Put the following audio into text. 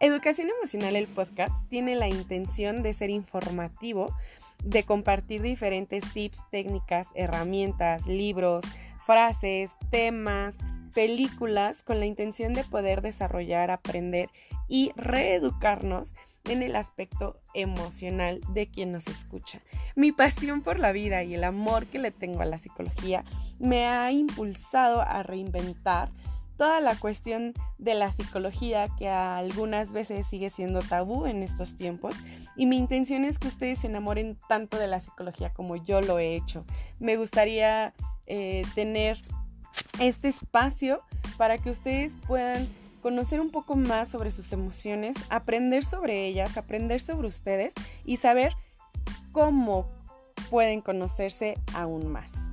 Educación Emocional, el podcast, tiene la intención de ser informativo, de compartir diferentes tips, técnicas, herramientas, libros, frases, temas, películas con la intención de poder desarrollar, aprender y reeducarnos en el aspecto emocional de quien nos escucha. Mi pasión por la vida y el amor que le tengo a la psicología me ha impulsado a reinventar toda la cuestión de la psicología que algunas veces sigue siendo tabú en estos tiempos y mi intención es que ustedes se enamoren tanto de la psicología como yo lo he hecho. Me gustaría eh, tener este espacio para que ustedes puedan conocer un poco más sobre sus emociones, aprender sobre ellas, aprender sobre ustedes y saber cómo pueden conocerse aún más.